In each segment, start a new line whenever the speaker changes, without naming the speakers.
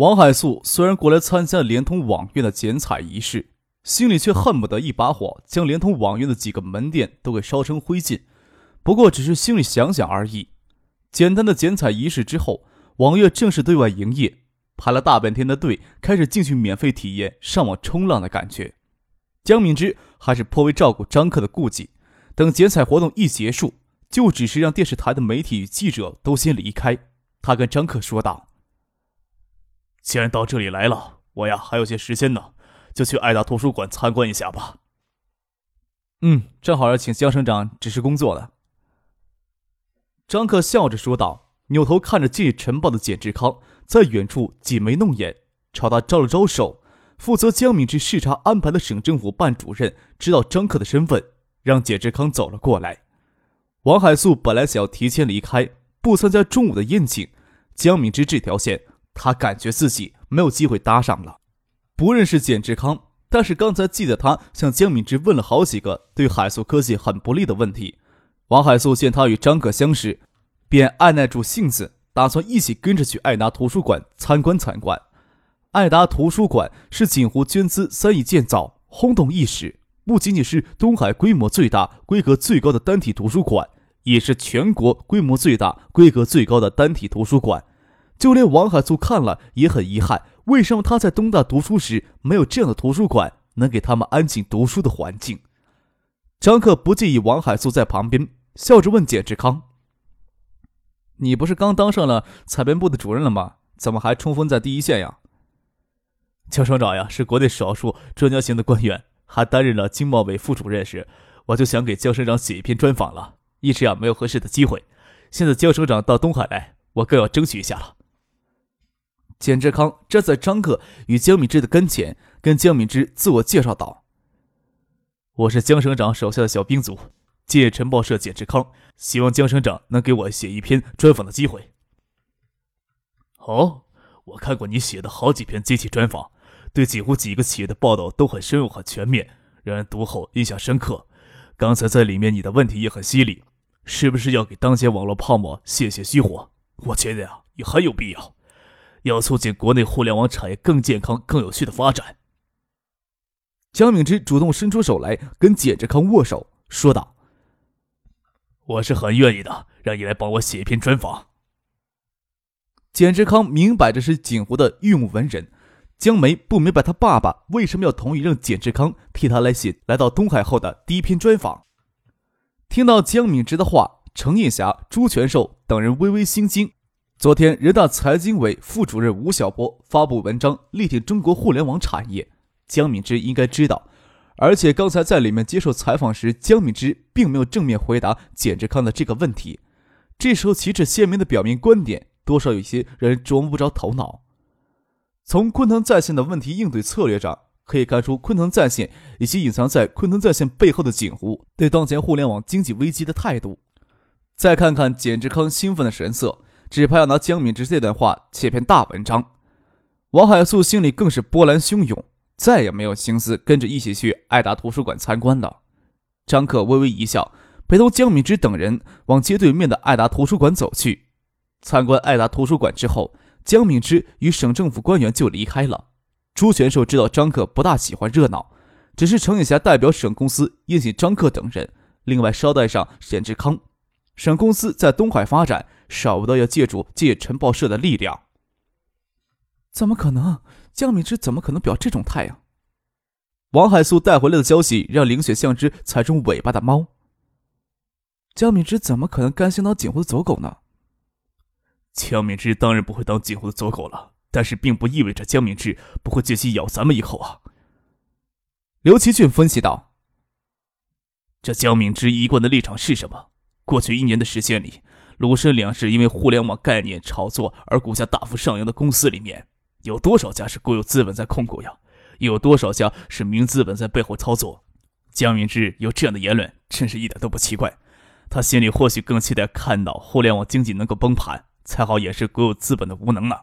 王海素虽然过来参加联通网院的剪彩仪式，心里却恨不得一把火将联通网院的几个门店都给烧成灰烬。不过只是心里想想而已。简单的剪彩仪式之后，网院正式对外营业，排了大半天的队，开始进去免费体验上网冲浪的感觉。江敏之还是颇为照顾张克的顾忌，等剪彩活动一结束，就只是让电视台的媒体与记者都先离开。他跟张克说道。既然到这里来了，我呀还有些时间呢，就去爱达图书馆参观一下吧。嗯，正好要请江省长指示工作了。张克笑着说道，扭头看着《今日晨报》的简志康在远处挤眉弄眼，朝他招了招手。负责江敏之视察安排的省政府办主任知道张克的身份，让简志康走了过来。王海素本来想要提前离开，不参加中午的宴请，江敏之这条线。他感觉自己没有机会搭上了。不认识简志康，但是刚才记得他向江敏之问了好几个对海素科技很不利的问题。王海素见他与张可相识，便按耐住性子，打算一起跟着去爱达图书馆参观参观。爱达图书馆是锦湖捐资三亿建造，轰动一时，不仅仅是东海规模最大、规格最高的单体图书馆，也是全国规模最大、规格最高的单体图书馆。就连王海素看了也很遗憾，为什么他在东大读书时没有这样的图书馆，能给他们安静读书的环境？张克不介意王海素在旁边，笑着问简志康：“你不是刚当上了采编部的主任了吗？怎么还冲锋在第一线呀？”江省长呀，是国内少数专家型的官员，还担任了经贸委副主任时，我就想给江省长写一篇专访了，一直呀没有合适的机会。现在江省长到东海来，我更要争取一下了。简志康站在张克与江敏之的跟前，跟江敏之自我介绍道：“我是江省长手下的小兵组，借晨报社简志康，希望江省长能给我写一篇专访的机会。”“哦，我看过你写的好几篇机器专访，对几乎几个企业的报道都很深入、很全面，让人读后印象深刻。刚才在里面你的问题也很犀利，是不是要给当前网络泡沫泄泄虚火？我觉得呀，也很有必要。”要促进国内互联网产业更健康、更有序的发展。江敏之主动伸出手来跟简志康握手，说道：“我是很愿意的，让你来帮我写一篇专访。”简志康明摆着是景湖的御用文人，江梅不明白他爸爸为什么要同意让简志康替他来写来到东海后的第一篇专访。听到江敏之的话，程艳霞、朱全寿等人微微心惊。昨天，人大财经委副主任吴晓波发布文章力挺中国互联网产业。江敏之应该知道，而且刚才在里面接受采访时，江敏之并没有正面回答简志康的这个问题。这时候旗帜鲜明的表明观点，多少有些让人琢磨不着头脑。从昆腾在线的问题应对策略上，可以看出昆腾在线以及隐藏在昆腾在线背后的锦湖对当前互联网经济危机的态度。再看看简志康兴奋的神色。只怕要拿江敏之这段话写篇大文章，王海素心里更是波澜汹涌，再也没有心思跟着一起去爱达图书馆参观了。张克微微一笑，陪同江敏之等人往街对面的爱达图书馆走去。参观爱达图书馆之后，江敏之与省政府官员就离开了。朱全寿知道张克不大喜欢热闹，只是程颖霞代表省公司宴请张克等人，另外捎带上沈志康。省公司在东海发展。少不得要借助借晨报社的力量。怎么可能？江敏之怎么可能表这种态呀？王海素带回来的消息让林雪像只踩中尾巴的猫。江敏之怎么可能甘心当警湖的走狗呢？江敏之当然不会当警湖的走狗了，但是并不意味着江敏之不会借机咬咱们一口啊。刘奇俊分析道：“这江敏之一贯的立场是什么？过去一年的时间里。”鲁申两是因为互联网概念炒作而股价大幅上扬的公司里面，有多少家是国有资本在控股呀？有多少家是民资本在背后操作？江明之有这样的言论，真是一点都不奇怪。他心里或许更期待看到互联网经济能够崩盘，才好掩饰国有资本的无能呢。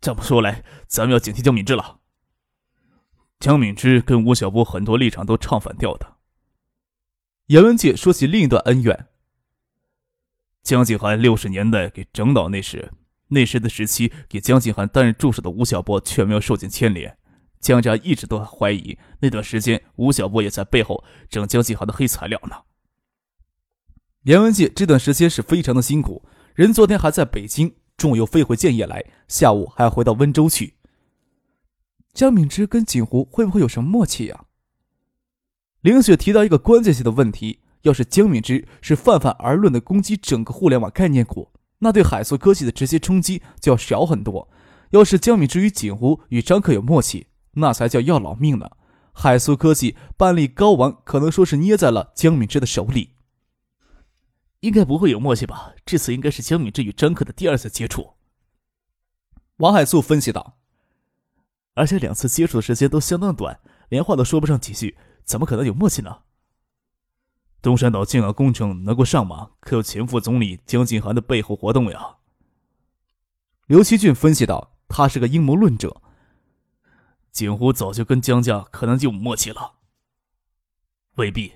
这么说来，咱们要警惕江敏之了。江敏之跟吴晓波很多立场都唱反调的。严文界说起另一段恩怨。江静涵六十年代给整倒那时，那时的时期给江静涵担任助手的吴晓波却没有受尽牵连。江家一直都怀疑那段时间吴晓波也在背后整江静涵的黑材料呢。严文界这段时间是非常的辛苦，人昨天还在北京，中午又飞回建业来，下午还要回到温州去。
江敏之跟锦湖会不会有什么默契呀？
凌雪提到一个关键性的问题：要是江敏之是泛泛而论的攻击整个互联网概念股，那对海素科技的直接冲击就要少很多；要是江敏之与景湖与张克有默契，那才叫要老命呢。海素科技半粒睾丸可能说是捏在了江敏之的手里。应该不会有默契吧？这次应该是江敏之与张克的第二次接触。王海素分析道。而且两次接触的时间都相当短，连话都说不上几句，怎么可能有默契呢？东山岛建港工程能够上马，可有前副总理江景涵的背后活动呀？刘奇俊分析道：“他是个阴谋论者，景湖早就跟江家可能就有默契了。”未必。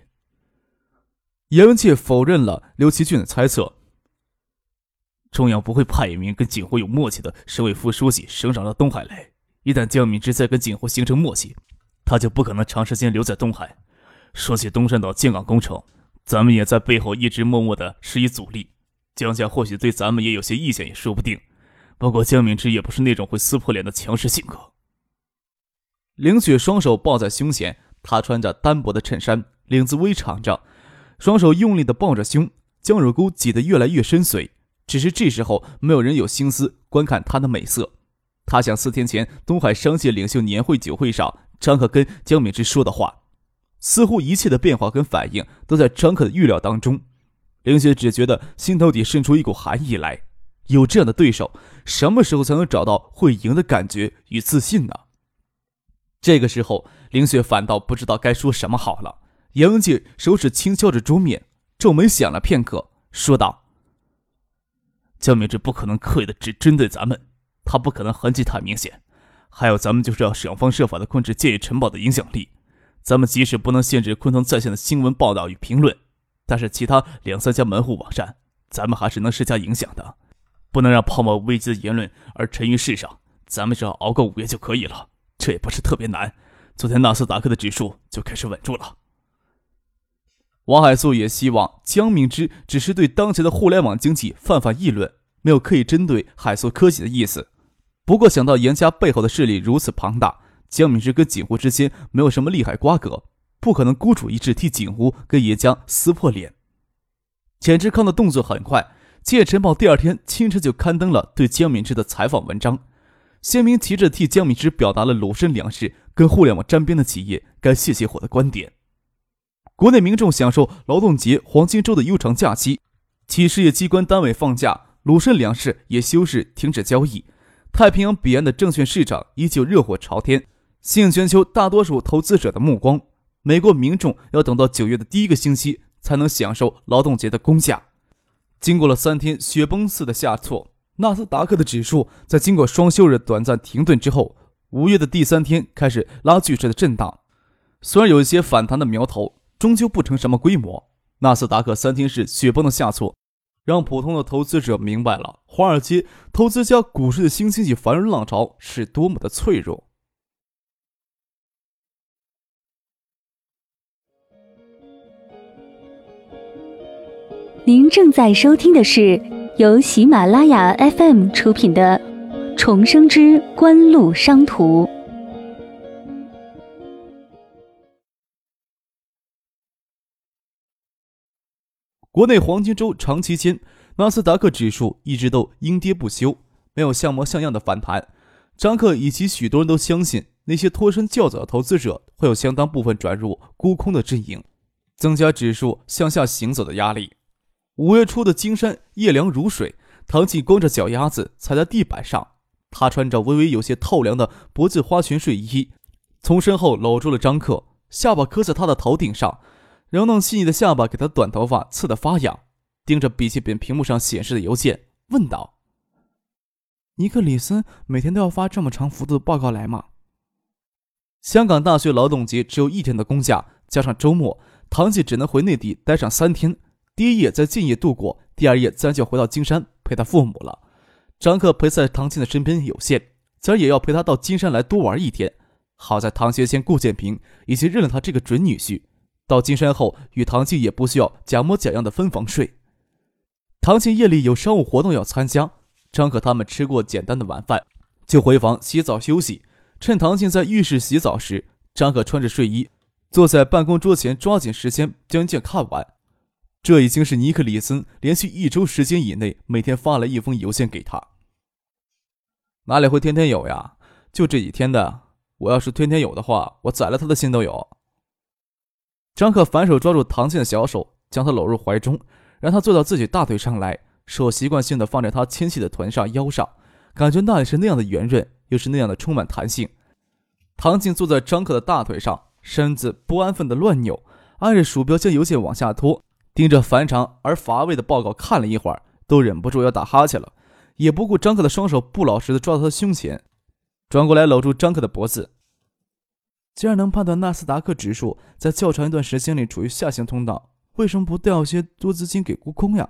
严文界否认了刘奇俊的猜测。中央不会派一名跟景湖有默契的省委副书记省长到东海来。一旦江敏之再跟景湖形成默契，他就不可能长时间留在东海。说起东山岛建港工程，咱们也在背后一直默默的施以阻力。江家或许对咱们也有些意见，也说不定。不过江敏之也不是那种会撕破脸的强势性格。凌雪双手抱在胸前，她穿着单薄的衬衫，领子微敞着，双手用力的抱着胸，将乳沟挤得越来越深邃。只是这时候，没有人有心思观看她的美色。他想四天前东海商界领袖年会酒会上，张可跟江敏之说的话，似乎一切的变化跟反应都在张可的预料当中。凌雪只觉得心头底渗出一股寒意来。有这样的对手，什么时候才能找到会赢的感觉与自信呢？这个时候，凌雪反倒不知道该说什么好了。杨文杰手指轻敲着桌面，皱眉想了片刻，说道：“江明志不可能刻意的只针对咱们。”他不可能痕迹太明显，还有咱们就是要想方设法的控制建业城堡的影响力。咱们即使不能限制昆腾在线的新闻报道与评论，但是其他两三家门户网站，咱们还是能施加影响的。不能让泡沫危机的言论而沉于世上。咱们只要熬过五月就可以了，这也不是特别难。昨天纳斯达克的指数就开始稳住了。王海素也希望江明之只是对当前的互联网经济泛泛议论，没有刻意针对海素科技的意思。不过想到严家背后的势力如此庞大，江敏之跟景湖之间没有什么利害瓜葛，不可能孤注一掷替景湖跟严家撕破脸。钱志康的动作很快，《建业晨报》第二天清晨就刊登了对江敏之的采访文章，鲜明旗帜替江敏之表达了鲁深粮食跟互联网沾边的企业该泄泄火的观点。国内民众享受劳动节黄金周的悠长假期，企事业机关单位放假，鲁深粮食也休市停止交易。太平洋彼岸的证券市场依旧热火朝天，吸引全球大多数投资者的目光。美国民众要等到九月的第一个星期才能享受劳动节的公假。经过了三天雪崩似的下挫，纳斯达克的指数在经过双休日短暂停顿之后，五月的第三天开始拉锯式的震荡。虽然有一些反弹的苗头，终究不成什么规模。纳斯达克三天是雪崩的下挫。让普通的投资者明白了华尔街投资家股市的新经济繁荣浪潮是多么的脆弱。
您正在收听的是由喜马拉雅 FM 出品的《重生之官路商途》。
国内黄金周长期间，纳斯达克指数一直都阴跌不休，没有像模像样的反弹。张克以及许多人都相信，那些脱身较早的投资者会有相当部分转入沽空的阵营，增加指数向下行走的压力。五月初的金山夜凉如水，唐静光着脚丫子踩在地板上，他穿着微微有些透凉的脖子花裙睡衣，从身后搂住了张克，下巴磕在他的头顶上，柔嫩细腻的下巴给他短头发刺得发痒，盯着笔记本屏幕上显示的邮件，问道：“
尼克里森每天都要发这么长幅度的报告来吗？”
香港大学劳动节只有一天的公假，加上周末，唐姐只能回内地待上三天。第一夜在建业度过，第二夜自然就回到金山陪他父母了。张克陪在唐静的身边有限，自然也要陪他到金山来多玩一天。好在唐学谦、顾建平已经认了他这个准女婿，到金山后与唐静也不需要假模假样的分房睡。唐静夜里有商务活动要参加，张克他们吃过简单的晚饭，就回房洗澡休息。趁唐静在浴室洗澡时，张克穿着睡衣坐在办公桌前，抓紧时间将卷看完。这已经是尼克里森连续一周时间以内每天发了一封邮件给他。哪里会天天有呀？就这几天的。我要是天天有的话，我宰了他的心都有。张克反手抓住唐静的小手，将她搂入怀中，让她坐到自己大腿上来，手习惯性的放在她纤细的臀上、腰上，感觉那里是那样的圆润，又是那样的充满弹性。唐静坐在张克的大腿上，身子不安分的乱扭，按着鼠标将邮件往下拖。盯着繁长而乏味的报告看了一会儿，都忍不住要打哈欠了，也不顾张克的双手不老实的抓到他胸前，转过来搂住张克的脖子。
既然能判断纳斯达克指数在较长一段时间里处于下行通道，为什么不调些多资金给沽空呀？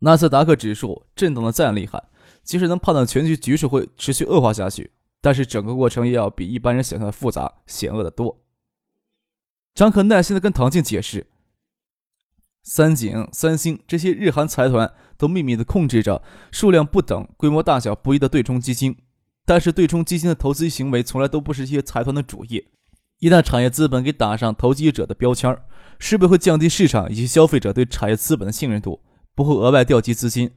纳斯达克指数震动的再厉害，即使能判断全局局势会持续恶化下去，但是整个过程也要比一般人想象的复杂险恶的多。张克耐心的跟唐静解释。三井、三星这些日韩财团都秘密地控制着数量不等、规模大小不一的对冲基金，但是对冲基金的投资行为从来都不是这些财团的主业。一旦产业资本给打上投机者的标签，势必会降低市场以及消费者对产业资本的信任度，不会额外调集资金。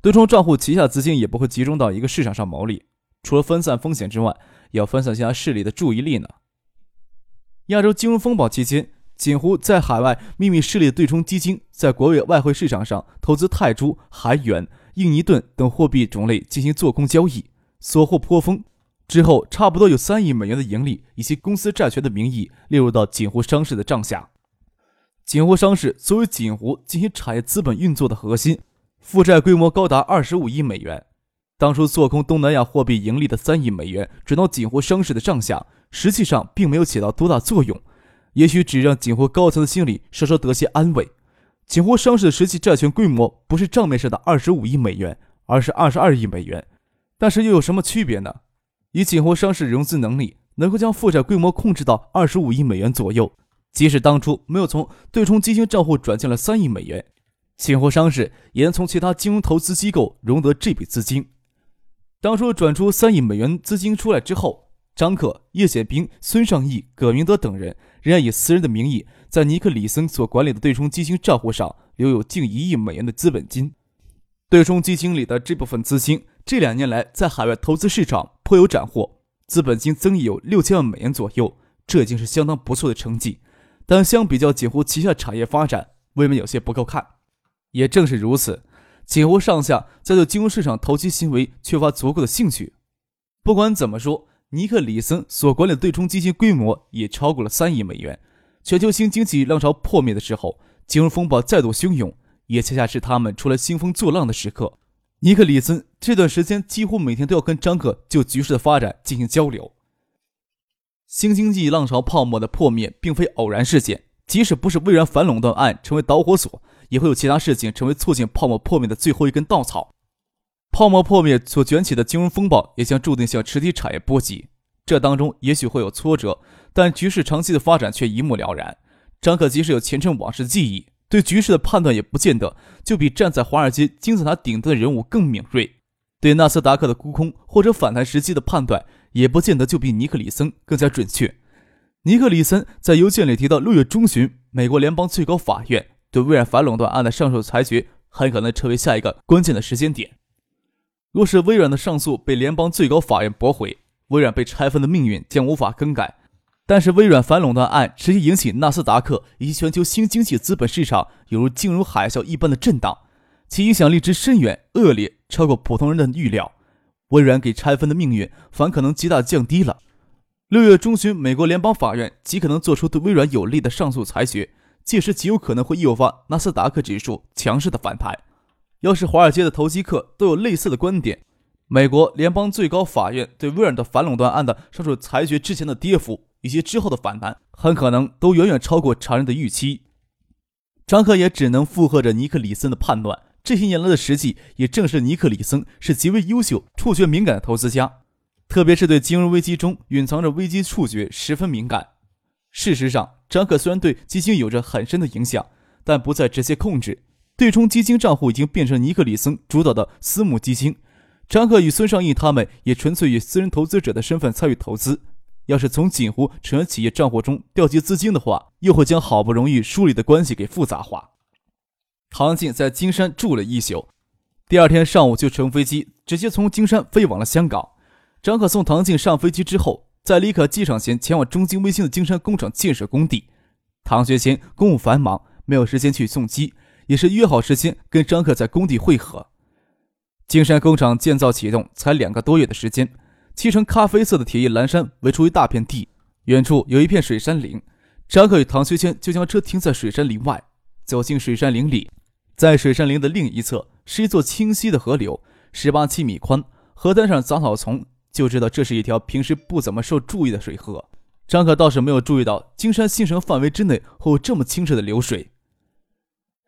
对冲账户旗下资金也不会集中到一个市场上牟利。除了分散风险之外，也要分散其他势力的注意力呢。亚洲金融风暴期间。锦湖在海外秘密设立对冲基金，在国外外汇市场上投资泰铢、韩元、印尼盾等货币种类进行做空交易，所获颇丰。之后，差不多有三亿美元的盈利以及公司债权的名义列入到锦湖商事的账下。锦湖商事作为锦湖进行产业资本运作的核心，负债规模高达二十五亿美元。当初做空东南亚货币盈利的三亿美元转到锦湖商事的账下，实际上并没有起到多大作用。也许只让锦湖高层的心里稍稍得些安慰。锦湖上市的实际债权规模不是账面上的二十五亿美元，而是二十二亿美元。但是又有什么区别呢？以锦湖上市融资能力，能够将负债规模控制到二十五亿美元左右。即使当初没有从对冲基金账户转进了三亿美元，锦湖商事也能从其他金融投资机构融得这笔资金。当初转出三亿美元资金出来之后，张克、叶显兵、孙尚义、葛明德等人。仍然以私人的名义，在尼克·里森所管理的对冲基金账户上留有近一亿美元的资本金。对冲基金里的这部分资金，这两年来在海外投资市场颇有斩获，资本金增益有六千万美元左右，这已经是相当不错的成绩。但相比较锦湖旗下产业发展，未免有些不够看。也正是如此，锦湖上下在对金融市场投机行为缺乏足够的兴趣。不管怎么说。尼克·里森所管理的对冲基金规模也超过了三亿美元。全球新经济浪潮破灭的时候，金融风暴再度汹涌，也恰恰是他们出来兴风作浪的时刻。尼克·里森这段时间几乎每天都要跟张克就局势的发展进行交流。新经济浪潮泡沫的破灭并非偶然事件，即使不是微软反垄断案成为导火索，也会有其他事情成为促进泡沫破灭的最后一根稻草。泡沫破灭所卷起的金融风暴，也将注定向实体产业波及。这当中也许会有挫折，但局势长期的发展却一目了然。张可即使有前尘往事记忆，对局势的判断也不见得就比站在华尔街金字塔顶端的人物更敏锐。对纳斯达克的沽空或者反弹时机的判断，也不见得就比尼克里森更加准确。尼克里森在邮件里提到，六月中旬，美国联邦最高法院对微软反垄断案的上诉裁决，很可能成为下一个关键的时间点。若是微软的上诉被联邦最高法院驳回，微软被拆分的命运将无法更改。但是，微软反垄断案持续引起纳斯达克以及全球新经济资本市场犹如金融海啸一般的震荡，其影响力之深远恶劣，超过普通人的预料。微软给拆分的命运反可能极大降低了。六月中旬，美国联邦法院极可能做出对微软有利的上诉裁决，届时极有可能会诱发纳斯达克指数强势的反弹。要是华尔街的投机客都有类似的观点，美国联邦最高法院对微软的反垄断案的上述裁决之前的跌幅以及之后的反弹，很可能都远远超过常人的预期。张克也只能附和着尼克里森的判断。这些年来的实际也证实尼克里森是极为优秀、触觉敏感的投资家，特别是对金融危机中隐藏着危机触觉十分敏感。事实上，张克虽然对基金有着很深的影响，但不再直接控制。对冲基金账户已经变成尼克里森主导的私募基金，张克与孙尚义他们也纯粹以私人投资者的身份参与投资。要是从锦湖成员企业账户中调集资金的话，又会将好不容易梳理的关系给复杂化。唐静在金山住了一宿，第二天上午就乘飞机直接从金山飞往了香港。张可送唐静上飞机之后，在离开机场前前往中金微星的金山工厂建设工地。唐学谦公务繁忙，没有时间去送机。也是约好时间跟张克在工地会合。金山工厂建造启动才两个多月的时间，漆成咖啡色的铁艺栏山围出一大片地，远处有一片水杉林。张克与唐学谦就将车停在水杉林外，走进水杉林里，在水杉林的另一侧是一座清晰的河流，十八七米宽，河滩上杂草丛，就知道这是一条平时不怎么受注意的水河。张克倒是没有注意到金山新城范围之内会有这么清澈的流水。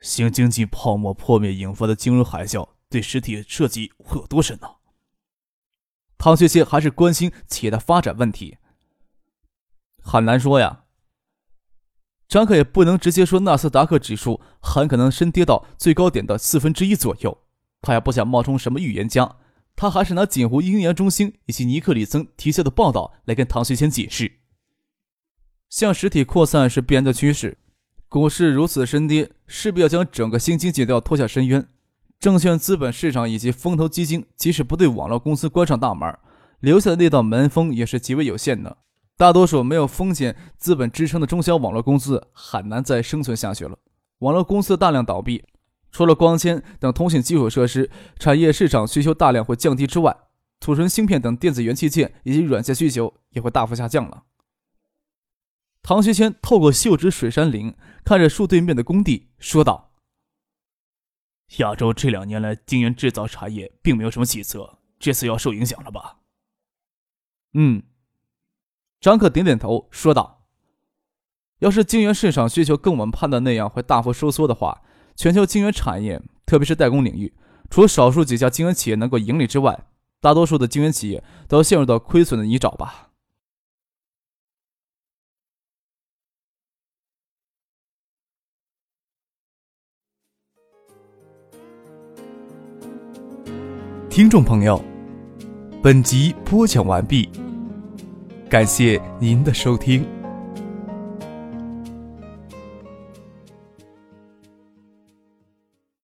新经济泡沫破灭引发的金融海啸，对实体设计会有多深呢？唐学谦还是关心企业的发展问题。很难说呀。张克也不能直接说纳斯达克指数很可能深跌到最高点的四分之一左右。他也不想冒充什么预言家，他还是拿锦湖鹰研中心以及尼克里森提交的报道来跟唐学谦解释。向实体扩散是必然的趋势。股市如此深跌，势必要将整个新经济都要拖下深渊。证券资本市场以及风投基金，即使不对网络公司关上大门，留下的那道门风也是极为有限的。大多数没有风险资本支撑的中小网络公司，很难再生存下去了。网络公司大量倒闭，除了光纤等通信基础设施产业市场需求大量会降低之外，储存芯片等电子元器件以及软件需求也会大幅下降了。唐学谦透过袖指水杉林，看着树对面的工地，说道：“亚洲这两年来晶圆制造产业并没有什么起色，这次要受影响了吧？”嗯，张克点点头，说道：“要是晶圆市场需求跟我们判断那样会大幅收缩的话，全球晶圆产业，特别是代工领域，除少数几家晶圆企业能够盈利之外，大多数的晶圆企业都要陷入到亏损的泥沼吧。”听众朋友，本集播讲完毕，感谢您的收听。